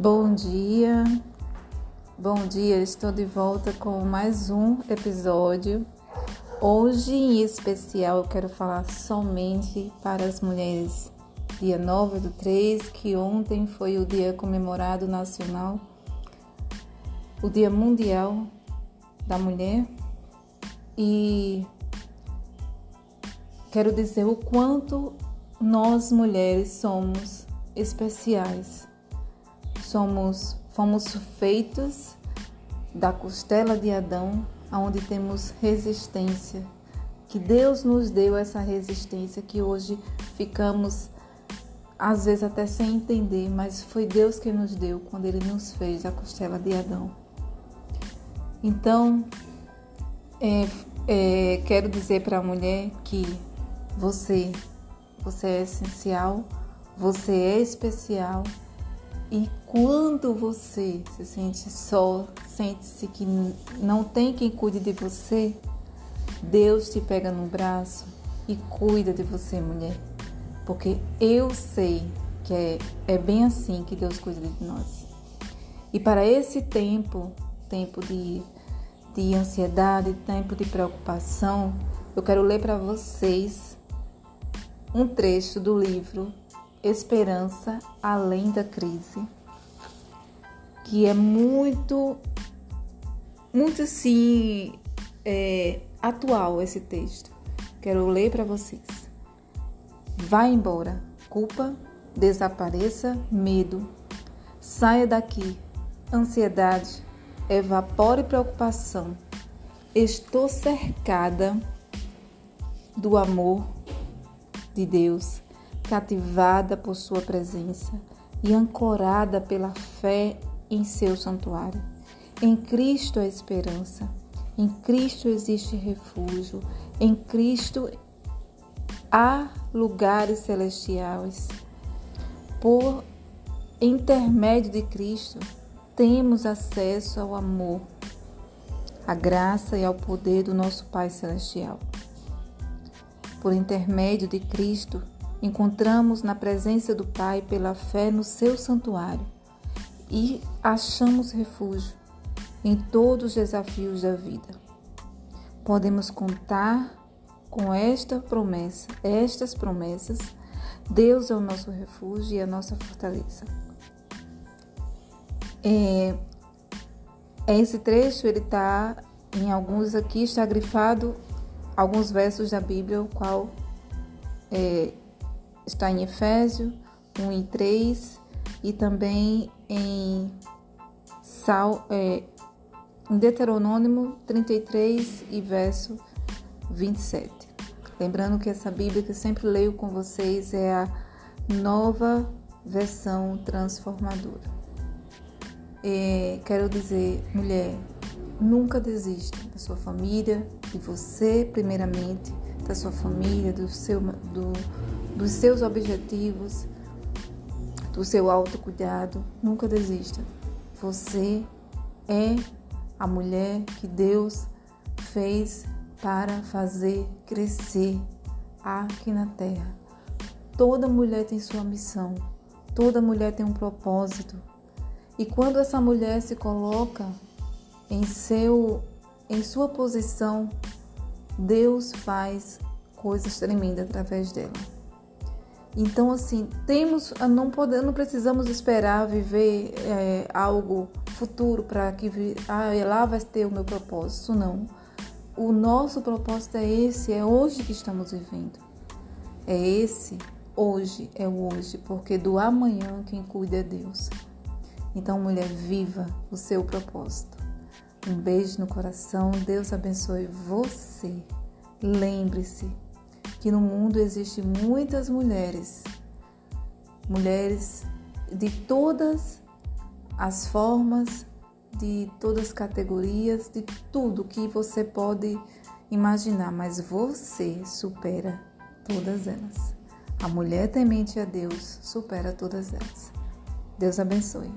Bom dia, bom dia, estou de volta com mais um episódio. Hoje em especial eu quero falar somente para as mulheres. Dia 9 do 3, que ontem foi o dia comemorado nacional, o Dia Mundial da Mulher. E quero dizer o quanto nós mulheres somos especiais Somos, fomos feitos da costela de Adão, onde temos resistência. Que Deus nos deu essa resistência que hoje ficamos às vezes até sem entender, mas foi Deus que nos deu quando Ele nos fez a costela de Adão. Então, é, é, quero dizer para a mulher que você, você é essencial, você é especial e quando você se sente só, sente-se que não tem quem cuide de você, Deus te pega no braço e cuida de você, mulher. Porque eu sei que é, é bem assim que Deus cuida de nós. E para esse tempo, tempo de, de ansiedade, tempo de preocupação, eu quero ler para vocês um trecho do livro Esperança Além da Crise, que é muito, muito assim, é, atual esse texto. Quero ler para vocês. Vá embora, culpa, desapareça, medo. Saia daqui, ansiedade, evapore preocupação. Estou cercada do amor de Deus cativada por Sua presença e ancorada pela fé em seu santuário. Em Cristo a esperança, em Cristo existe refúgio, em Cristo há lugares celestiais. Por intermédio de Cristo, temos acesso ao amor, à graça e ao poder do nosso Pai Celestial. Por intermédio de Cristo, encontramos na presença do Pai pela fé no seu santuário e achamos refúgio em todos os desafios da vida. Podemos contar com esta promessa, estas promessas. Deus é o nosso refúgio e a nossa fortaleza. É, esse trecho ele está em alguns aqui está grifado alguns versos da Bíblia, o qual é, está em Efésio 1 e 3 e também em, Sal, é, Deuteronômio 33 e verso 27. Lembrando que essa Bíblia que eu sempre leio com vocês é a nova versão transformadora. É, quero dizer, mulher, nunca desista da sua família, de você primeiramente, da sua família, do seu, do, dos seus objetivos, do seu autocuidado. Nunca desista. Você é a mulher que Deus fez para fazer crescer aqui na terra. Toda mulher tem sua missão, toda mulher tem um propósito. E quando essa mulher se coloca em seu em sua posição, Deus faz coisas tremendas através dela. Então, assim, temos, não podemos, não precisamos esperar viver é, algo futuro para que ah, lá vai ter o meu propósito. Não. O nosso propósito é esse, é hoje que estamos vivendo. É esse, hoje, é o hoje, porque do amanhã quem cuida é Deus. Então, mulher, viva o seu propósito. Um beijo no coração, Deus abençoe você. Lembre-se, que no mundo existem muitas mulheres, mulheres de todas as formas, de todas as categorias, de tudo que você pode imaginar, mas você supera todas elas. A mulher temente a Deus supera todas elas. Deus abençoe.